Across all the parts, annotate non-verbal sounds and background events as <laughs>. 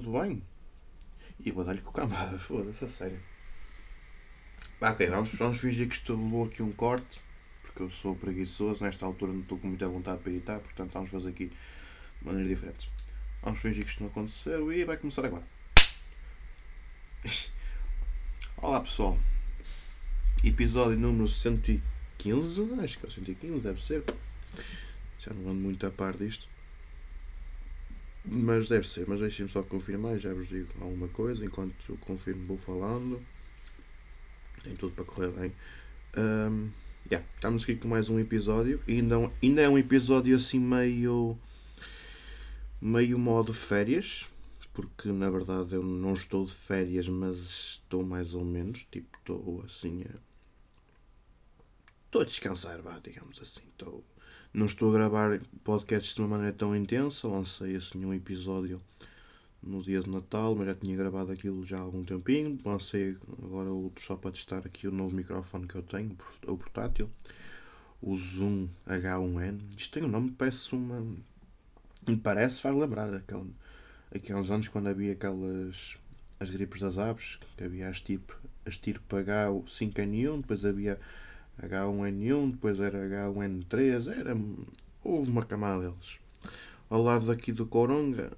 tudo bem? E vou dar-lhe com cambada, <laughs> foda-se, a sério. Ah, ok, vamos, vamos fingir que isto levou aqui um corte, porque eu sou preguiçoso, nesta altura não estou com muita vontade para editar, portanto vamos fazer aqui de maneira diferente. Vamos fingir que isto não aconteceu e vai começar agora. <laughs> Olá pessoal, episódio número 115, acho que é o 115, deve ser. Já não ando muito a par disto. Mas deve ser, mas deixem-me só confirmar, já vos digo alguma coisa, enquanto confirmo vou falando. Tem tudo para correr bem. Um, yeah, estamos aqui com mais um episódio. E ainda, ainda é um episódio assim meio. meio modo férias. Porque na verdade eu não estou de férias, mas estou mais ou menos. Tipo, estou assim a. Estou a descansar, vá, digamos assim. Estou não estou a gravar podcasts de uma maneira tão intensa, lancei assim um episódio no dia de Natal, mas já tinha gravado aquilo já há algum tempinho. Lancei agora outro só para testar aqui o novo microfone que eu tenho, o portátil, o Zoom H1N. Isto tem um nome, parece uma. Me parece, faz lembrar aqui há uns anos quando havia aquelas. as gripes das aves, que havia as tipo as tipo H5N1, depois havia H1N1, depois era H1N3, era, houve uma camada deles. Ao lado daqui do Coronga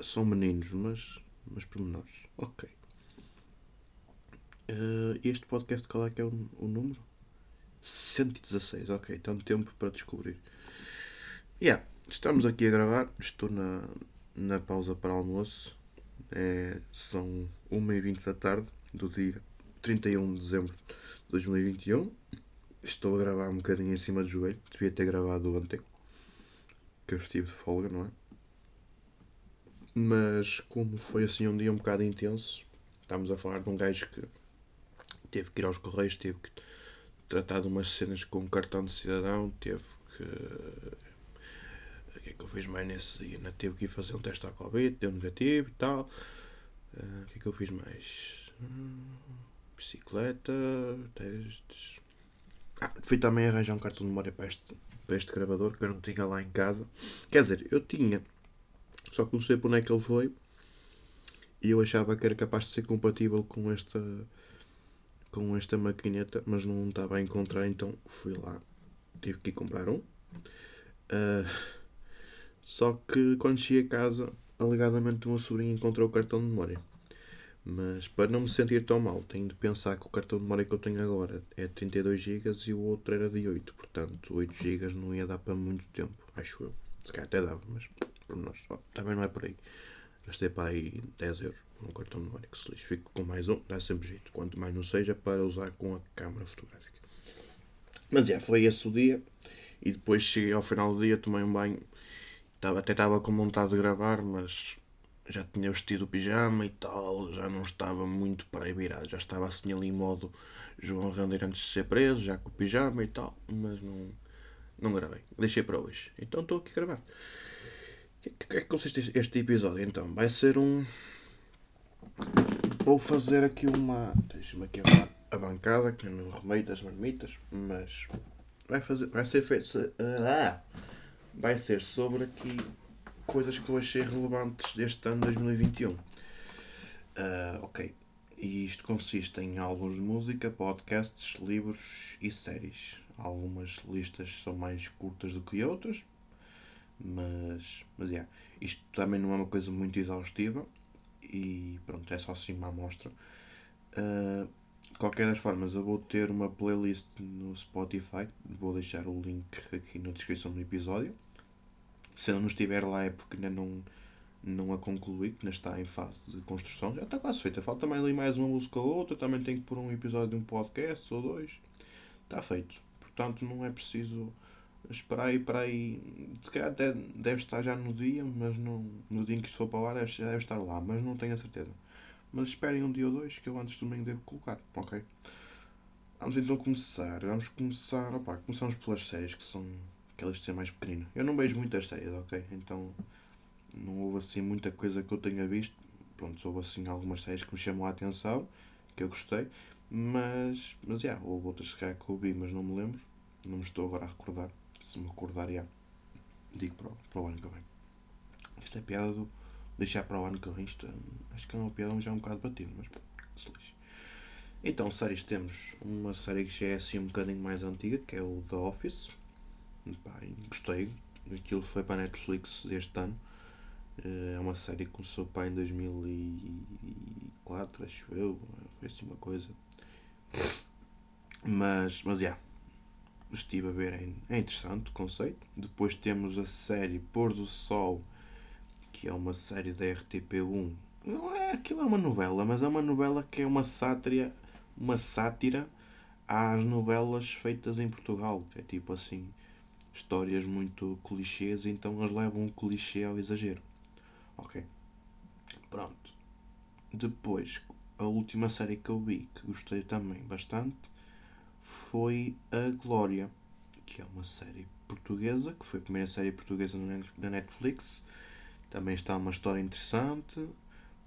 são meninos, mas, mas pormenores. Ok. Uh, este podcast, qual é que é o, o número? 116, ok, então tempo para descobrir. Yeah, estamos aqui a gravar, estou na, na pausa para almoço. É, são 1h20 da tarde do dia 31 de dezembro de 2021. Estou a gravar um bocadinho em cima do joelho. Devia ter gravado ontem. Que eu estive de folga, não é? Mas como foi assim um dia um bocado intenso, estamos a falar de um gajo que teve que ir aos correios, teve que tratar de umas cenas com um cartão de cidadão, teve que. O que é que eu fiz mais nesse dia? Não teve que ir fazer um teste à Covid, deu negativo e tal. Uh, o que é que eu fiz mais? Hum, bicicleta, testes fui também arranjar um cartão de memória para este, para este gravador que eu não tinha lá em casa. Quer dizer, eu tinha, só que não sei para onde é que ele foi. E eu achava que era capaz de ser compatível com esta com esta maquineta, mas não estava a encontrar, então fui lá. Tive que ir comprar um. Uh, só que quando cheguei a casa, alegadamente o meu sobrinho encontrou o cartão de memória. Mas para não me sentir tão mal, tenho de pensar que o cartão de memória que eu tenho agora é 32 GB e o outro era de 8. Portanto, 8 GB não ia dar para muito tempo, acho eu. Se calhar até dava, mas por nós. Oh, também não é por aí. Gastei para aí 10 euros por um cartão de memória que se lixe. Fico com mais um, dá sempre jeito. Quanto mais não seja para usar com a câmera fotográfica. Mas é, foi esse o dia. E depois cheguei ao final do dia, tomei um banho. Tava, até estava com vontade de gravar, mas já tinha vestido o pijama e tal, já não estava muito para aí virado, já estava assim ali em modo João Render antes de ser preso, já com o pijama e tal, mas não, não gravei, deixei para hoje. Então estou aqui a gravar. O que é que consiste este episódio então? Vai ser um. Vou fazer aqui uma. Deixa-me aqui a, a bancada, que não remei das marmitas, mas vai, fazer, vai ser feito. Ah, vai ser sobre aqui coisas que eu achei relevantes deste ano 2021. Uh, ah, ok. E isto consiste em álbuns de música, podcasts, livros e séries. Algumas listas são mais curtas do que outras, mas, mas yeah, isto também não é uma coisa muito exaustiva e pronto, é só assim uma amostra. Uh, de qualquer das formas, eu vou ter uma playlist no Spotify, vou deixar o link aqui na descrição do episódio se ele não estiver lá é porque ainda não, não a concluí, que ainda está em fase de construção. Já está quase feita. Falta mais ali mais uma música ou outra. Também tenho que pôr um episódio de um podcast ou dois. Está feito. Portanto, não é preciso esperar aí para aí. Se calhar até deve estar já no dia, mas não, no dia em que isto for para lá já deve estar lá, mas não tenho a certeza. Mas esperem um dia ou dois que eu antes do domingo devo colocar, ok? Vamos então começar. Vamos começar. Opa, começamos pelas séries que são aquelas de ser mais pequenino. Eu não vejo muitas séries, ok? Então não houve assim muita coisa que eu tenha visto. Pronto, houve assim algumas séries que me chamam a atenção, que eu gostei, mas, mas já, yeah, houve outras que eu vi, mas não me lembro. Não me estou agora a recordar. Se me recordar, já, digo para, o, para o ano que vem. Esta é piada do, deixar para o ano que vem isto. Acho que é uma piada já é um bocado batido, mas se lixe. Então, séries temos uma série que já é assim um bocadinho mais antiga, que é o The Office. Pá, gostei. Aquilo foi para a Netflix este ano. Eh, é uma série que começou para em 2004, acho eu. Foi assim uma coisa. Mas, mas, já. Yeah, estive a ver, é, é interessante o conceito. Depois temos a série Pôr do Sol, que é uma série da RTP1. Não é, aquilo é uma novela, mas é uma novela que é uma sátira uma sátira às novelas feitas em Portugal. É tipo assim, histórias muito clichês, então eles levam o clichê ao exagero. Ok? Pronto. Depois, a última série que eu vi, que gostei também bastante, foi A Glória, que é uma série portuguesa, que foi a primeira série portuguesa da Netflix. Também está uma história interessante,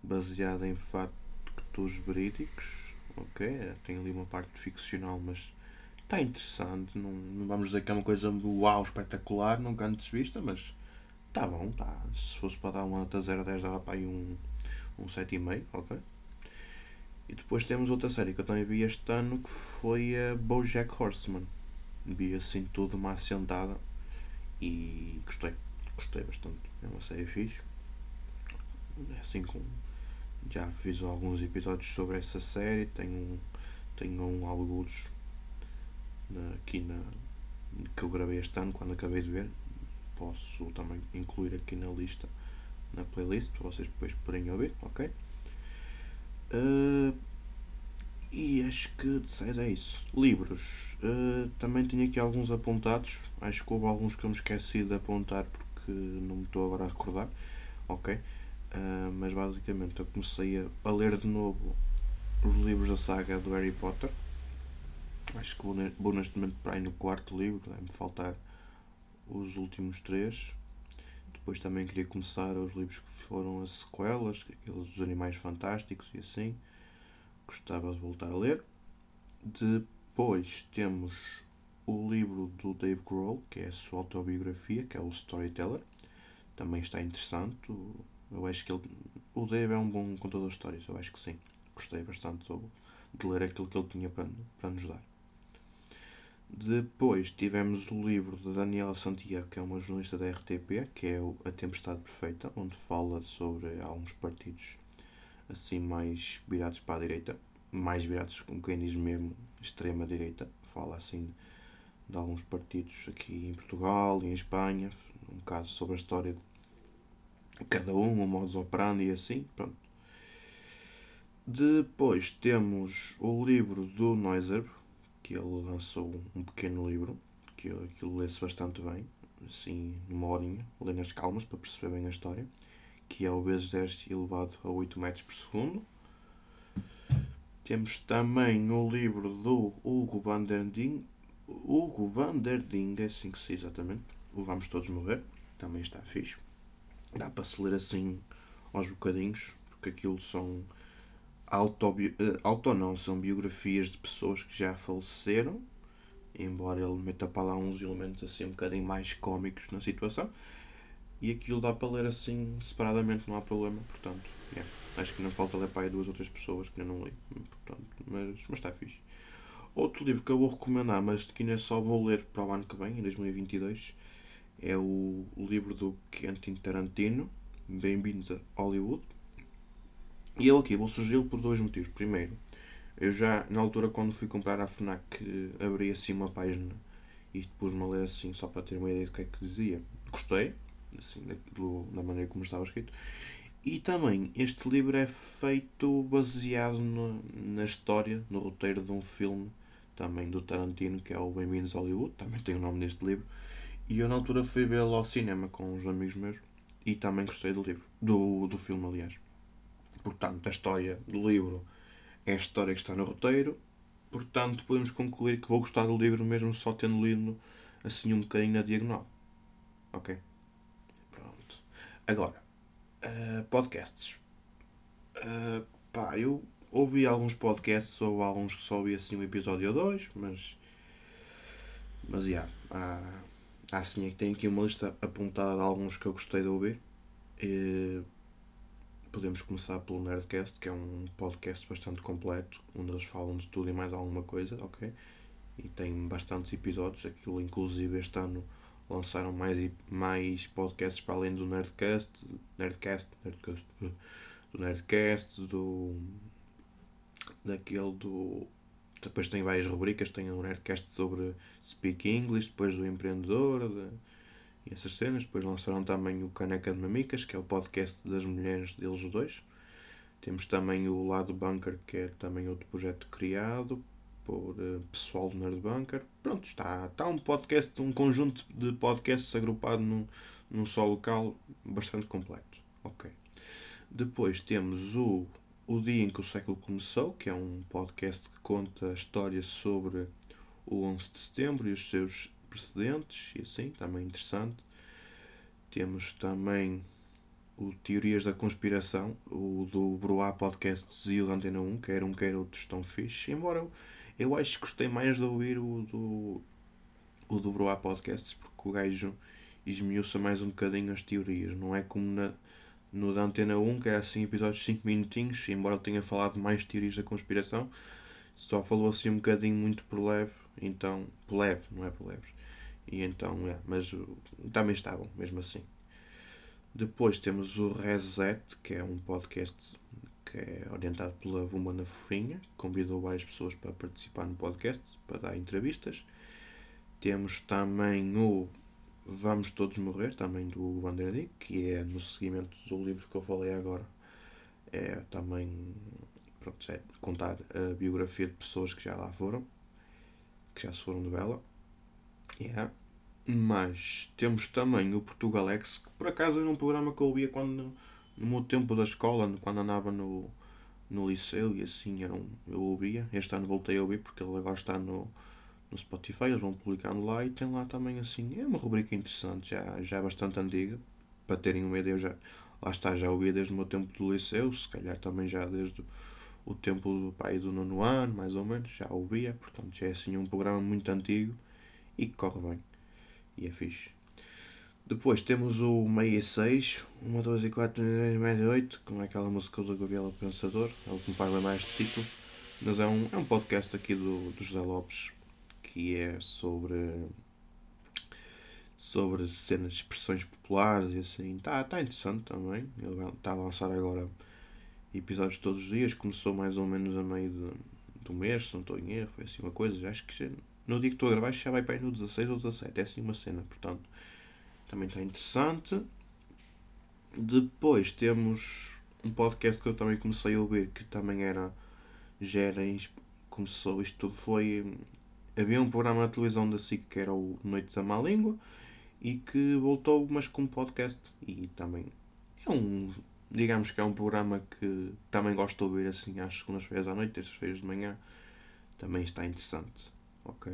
baseada em factos verídicos ok, tem ali uma parte ficcional, mas está interessante. Não, não vamos dizer que é uma coisa uau espetacular, nunca antes vista, mas está bom, tá. Se fosse para dar uma nota 0 a 10 dava para aí um, um 7,5, ok? E depois temos outra série que eu também vi este ano que foi a Bojack Horseman. Vi assim tudo uma assentada e gostei. Gostei bastante. É uma série fixe. É assim com já fiz alguns episódios sobre essa série, tenho, tenho alguns aqui na que eu gravei este ano quando acabei de ver. Posso também incluir aqui na lista, na playlist, para vocês depois poderem ouvir, ok? Uh, e acho que é isso. Livros. Uh, também tenho aqui alguns apontados. Acho que houve alguns que eu me esqueci de apontar porque não me estou agora a recordar. Ok? Uh, mas basicamente eu comecei a, ler de novo os livros da saga do Harry Potter. Acho que vou, neste momento para aí no quarto livro, deve-me faltar os últimos três. Depois também queria começar os livros que foram as sequelas, aqueles dos Animais Fantásticos e assim. Gostava de voltar a ler. Depois temos o livro do Dave Grohl, que é a sua autobiografia, que é o Storyteller. Também está interessante. Eu acho que ele. O Dave é um bom contador de histórias, eu acho que sim. Gostei bastante de ler aquilo que ele tinha para, para nos dar. Depois tivemos o livro da Daniela Santiago, que é uma jornalista da RTP, que é A Tempestade Perfeita, onde fala sobre alguns partidos assim mais virados para a direita, mais virados, como quem diz mesmo, extrema direita. Fala assim de alguns partidos aqui em Portugal e em Espanha, um caso sobre a história cada um, o modus operandi e assim, pronto. Depois temos o livro do Noiser, que ele lançou um pequeno livro, que aquilo lê-se bastante bem, assim, numa horinha, lê nas calmas para perceber bem a história, que é o vezes 10 elevado a 8 metros por segundo. Temos também o livro do Hugo van der Ding, Hugo van der Ding, é assim que se exatamente, o Vamos Todos Morrer, também está fixe. Dá para se ler assim aos bocadinhos, porque aquilo são autobi... Eh, auto não, são biografias de pessoas que já faleceram, embora ele meta para lá uns elementos assim um bocadinho mais cómicos na situação. E aquilo dá para ler assim separadamente, não há problema, portanto, yeah. acho que não falta ler para aí duas outras pessoas que ainda não li, portanto, mas, mas está fixe. Outro livro que eu vou recomendar, mas que ainda só vou ler para o ano que vem, em 2022, é o, livro do Quentin Tarantino, Bem-vindos a Hollywood. E eu aqui vou sugeri-lo por dois motivos. Primeiro, eu já, na altura, quando fui comprar a FNAC, abri assim uma página e pus-me a ler assim, só para ter uma ideia do que é que dizia. Gostei, assim, do, da maneira como estava escrito. E também, este livro é feito baseado no, na história, no roteiro de um filme também do Tarantino, que é o Bem-vindos a Hollywood. Também tem o nome deste livro e eu na altura fui vê-lo ao cinema com uns amigos meus e também gostei do livro, do, do filme aliás. Portanto, a história do livro é a história que está no roteiro, portanto podemos concluir que vou gostar do livro mesmo só tendo lido assim um bocadinho na diagonal. Ok? Pronto. Agora, uh, podcasts. Uh, pá, eu ouvi alguns podcasts ou alguns que só ouvi assim um episódio ou dois, mas. Mas já. Yeah, ah, sim, é que tenho aqui uma lista apontada de alguns que eu gostei de ouvir. E, podemos começar pelo Nerdcast, que é um podcast bastante completo, onde eles falam de tudo e mais alguma coisa, ok? E tem bastantes episódios, aquilo inclusive este ano lançaram mais, mais podcasts para além do Nerdcast, Nerdcast, Nerdcast, <laughs> do Nerdcast, do daquele do depois tem várias rubricas, tem um Nerdcast sobre Speak English, depois do empreendedor de, e essas cenas, depois lançaram também o Caneca de Mamicas, que é o podcast das mulheres deles dois. Temos também o Lado Bunker, que é também outro projeto criado por uh, pessoal do Nerd Bunker. Pronto, está, está um podcast, um conjunto de podcasts agrupado num, num só local bastante completo. Ok. Depois temos o, o Dia em que o Século Começou, que é um podcast que conta histórias sobre o 11 de setembro e os seus precedentes, e assim, também interessante. Temos também o Teorias da Conspiração, o do Broá Podcast e o da Antena 1, quer um quer outro estão fixe, embora eu eu acho que gostei mais de ouvir o do, o do Broá Podcasts porque o gajo esmiuça mais um bocadinho as teorias. Não é como na, no da Antena 1, que era assim episódios de 5 minutinhos, embora ele tenha falado mais teorias da conspiração, só falou assim um bocadinho muito por leve, então, leve, não é por leve. E então, é, mas também estavam, mesmo assim. Depois temos o Reset, que é um podcast que é orientado pela Vumana Fofinha, convidou várias pessoas para participar no podcast, para dar entrevistas. Temos também o Vamos Todos Morrer, também do Vanderdick, que é no seguimento do livro que eu falei agora. É também pronto, é contar a biografia de pessoas que já lá foram, que já se foram de vela. Yeah. Mas temos também o Portugalex, que por acaso era um programa que eu ouvia quando no meu tempo da escola, quando andava no, no liceu e assim era um, eu ouvia. Este ano voltei a ouvir porque ele agora está no, no Spotify, eles vão publicando lá e tem lá também assim. É uma rubrica interessante, já, já bastante antiga. Para terem uma ideia, já, lá está, já ouvi desde o meu tempo do liceu, se calhar também já desde o tempo do pai do nono ano, mais ou menos, já ouvia. Portanto, já é assim um programa muito antigo e que corre bem. E é fixe. Depois temos o meia e 6, 1, 2 e 4, média 8, como é aquela música do Gabriel Pensador, é o que me faz lembrar este título. Mas é um, é um podcast aqui do, do José Lopes que é sobre sobre cenas, expressões populares e assim. Está tá interessante também. Ele está a lançar agora episódios todos os dias. Começou mais ou menos a meio de, do mês, se não estou em erro. Foi assim uma coisa. Acho que já, no dia que estou a gravar já vai para aí no 16 ou 17. É assim uma cena, portanto também está interessante. Depois temos um podcast que eu também comecei a ouvir que também era. Já era. Começou, isto foi. Havia um programa na televisão da SIC que era o Noites da Má Língua e que voltou, mas com podcast. E também é um. Digamos que é um programa que também gosto de ouvir assim às segundas-feiras à noite, terças-feiras de manhã. Também está interessante. Ok.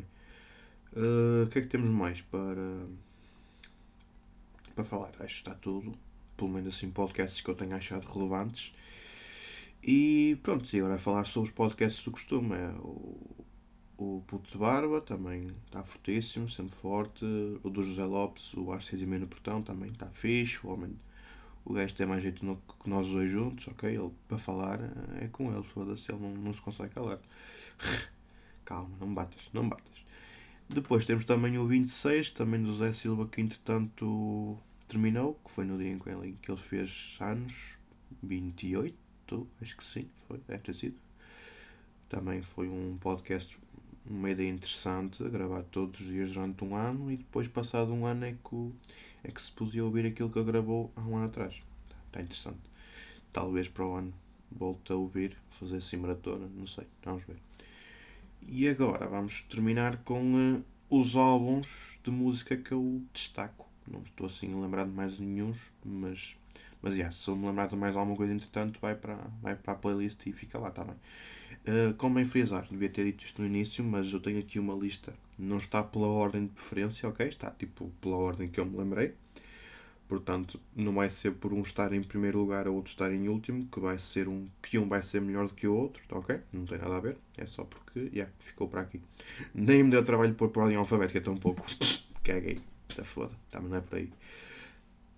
Uh, o que é que temos mais para para falar. Acho que está tudo. Pelo menos assim, podcasts que eu tenho achado relevantes. E pronto, e agora a falar sobre os podcasts do costume. É o, o Puto de Barba também está fortíssimo, sempre forte. O do José Lopes, o Arces e no Portão, também está fixe. O homem, o gajo tem mais jeito no, que nós dois juntos, ok? Ele para falar é com ele, foda-se, ele não, não se consegue calar. <laughs> Calma, não me batas, não me batas. Depois temos também o 26, também do Zé Silva, que entretanto terminou, que foi no dia em que ele, que ele fez anos, 28, acho que sim, foi, deve ter sido. Também foi um podcast, uma ideia interessante, gravar todos os dias durante um ano e depois, passado um ano, é que, é que se podia ouvir aquilo que ele gravou há um ano atrás. Está interessante. Talvez para o ano volte a ouvir, fazer assim maratona, não sei, vamos ver. E agora vamos terminar com uh, os álbuns de música que eu destaco. Não estou assim a lembrar de mais nenhum, mas, mas yeah, se eu me lembrar de mais alguma coisa entretanto, vai para, vai para a playlist e fica lá também. Uh, como frisar, devia ter dito isto no início, mas eu tenho aqui uma lista. Não está pela ordem de preferência, ok? Está tipo pela ordem que eu me lembrei. Portanto, não vai ser por um estar em primeiro lugar ou outro estar em último, que vai ser um que um vai ser melhor do que o outro, tá ok? Não tem nada a ver, é só porque, yeah, ficou para aqui. Nem me deu trabalho pôr por ordem alfabética tão pouco. <laughs> Caguei, se foda, também não é por aí.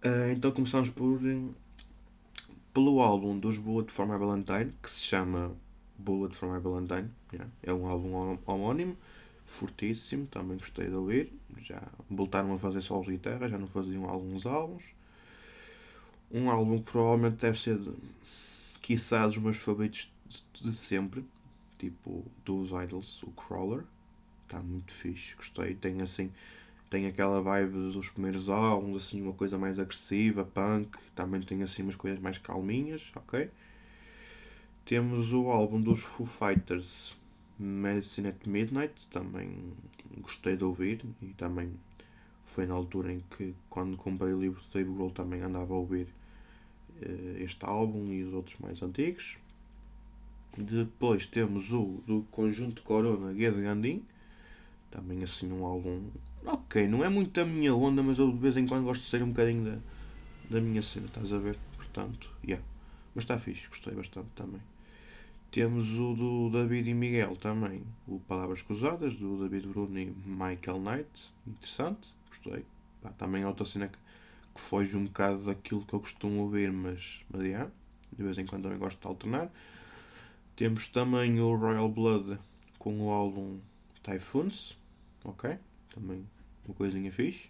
Uh, então começamos por pelo álbum dos Bullet for My Valentine, que se chama Bullet for My Valentine. Yeah. É um álbum homónimo, fortíssimo, também gostei de ouvir. Já voltaram a fazer solos de guitarra, já não faziam alguns álbuns. Um álbum que provavelmente deve ser, de, quiçá, dos meus favoritos de, de sempre. Tipo, dos Idols, o Crawler. Está muito fixe, gostei. Tem assim tem aquela vibe dos primeiros álbuns, assim, uma coisa mais agressiva, punk, também tem assim umas coisas mais calminhas, ok? Temos o álbum dos Foo Fighters, Medicine at Midnight, também gostei de ouvir e também foi na altura em que, quando comprei o livro de Dave também andava a ouvir uh, este álbum e os outros mais antigos. Depois temos o do conjunto Corona Guerra Gandin, também assim um álbum ok, não é muito a minha onda, mas eu de vez em quando gosto de ser um bocadinho da, da minha cena, estás a ver? Portanto, yeah. Mas está fixe, gostei bastante também. Temos o do David e Miguel também, o Palavras Cruzadas, do David Bruno e Michael Knight, interessante, gostei. Pá, também é outra cena que, que foge um bocado daquilo que eu costumo ouvir, mas, mas yeah, de vez em quando também gosto de alternar. Temos também o Royal Blood com o álbum Typhoons, ok? Também uma coisinha fixe.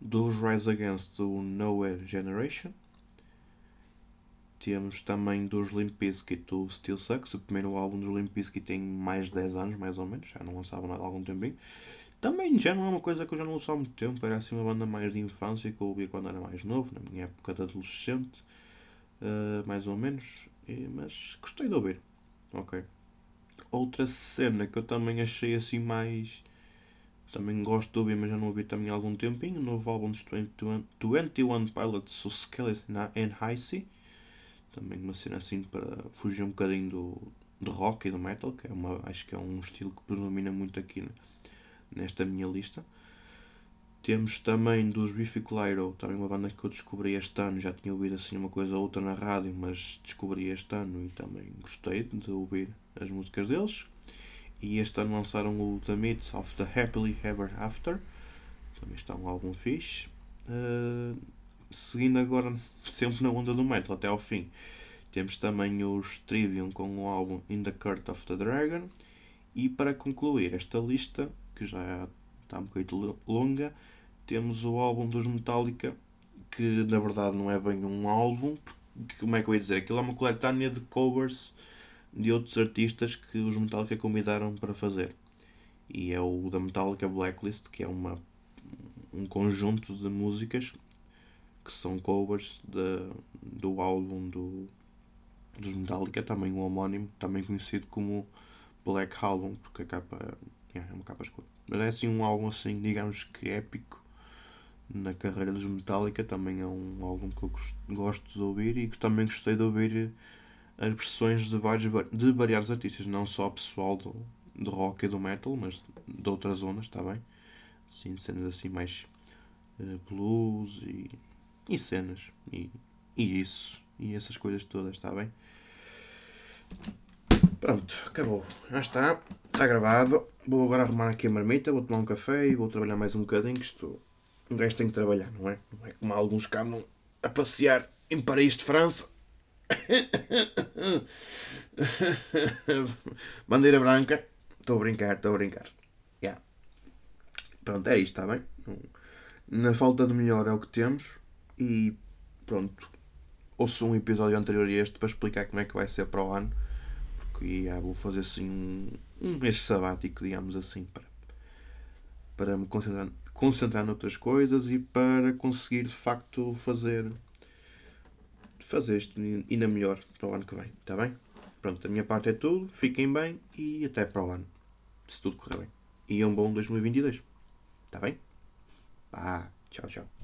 Dos Rise Against o Nowhere Generation. Temos também dos Limp Bizkit o Still Sucks, o primeiro álbum dos Limp Bizkit tem mais de 10 anos, mais ou menos, já não lançavam nada há algum tempinho. Também já não é uma coisa que eu já não ouço há muito tempo, era assim uma banda mais de infância que eu ouvia quando era mais novo, na minha época de adolescente, uh, mais ou menos, e, mas gostei de ouvir. Ok. Outra cena que eu também achei assim mais também gosto de ouvir, mas já não ouvi também há algum tempinho. O novo álbum dos 21, 21 Pilots, o Skeleton and Heisey. Também uma cena assim para fugir um bocadinho do, do rock e do metal, que é uma, acho que é um estilo que predomina muito aqui nesta minha lista. Temos também dos Biffy Clyro, também uma banda que eu descobri este ano, já tinha ouvido assim uma coisa ou outra na rádio, mas descobri este ano e também gostei de ouvir as músicas deles. E este ano lançaram o The Myth of the Happily Ever After. Também está um álbum fixe. Uh, seguindo agora <laughs> sempre na onda do metal até ao fim. Temos também os Trivium com o álbum In the Court of the Dragon. E para concluir esta lista, que já está um bocadinho longa, temos o álbum dos Metallica, que na verdade não é bem um álbum, como é que eu ia dizer? Aquilo é uma coletânea de covers de outros artistas que os Metallica convidaram para fazer. E é o da Metallica Blacklist, que é uma, um conjunto de músicas que são covers de, do álbum do, dos Metallica, também o homónimo, também conhecido como Black Album, porque a capa é uma capa escura. Mas é assim um álbum assim, digamos que épico na carreira dos Metallica, também é um álbum que eu gosto de ouvir e que também gostei de ouvir as versões de vários de variados artistas, não só pessoal do, do rock e do metal, mas de outras zonas, está bem? Sim, cenas assim mais uh, blues e, e cenas e, e isso e essas coisas todas, está bem? Pronto, acabou. Já está, está gravado. Vou agora arrumar aqui a marmita, vou tomar um café e vou trabalhar mais um bocadinho, que isto um gajo tem que trabalhar, não é? Não é como alguns que a passear em Paris de França <coughs> Bandeira branca. Estou a brincar, estou a brincar. Yeah. Pronto, é isto, está bem? Na falta de melhor é o que temos. E pronto. Ouço um episódio anterior a este para explicar como é que vai ser para o ano. Porque yeah, vou fazer assim um, um mês sabático, digamos assim, para, para me concentrar, concentrar noutras coisas e para conseguir de facto fazer fazer isto ainda melhor para o ano que vem, está bem? Pronto, da minha parte é tudo. Fiquem bem e até para o ano. Se tudo correr bem. E um bom 2022. Está bem? Pá, tchau, tchau.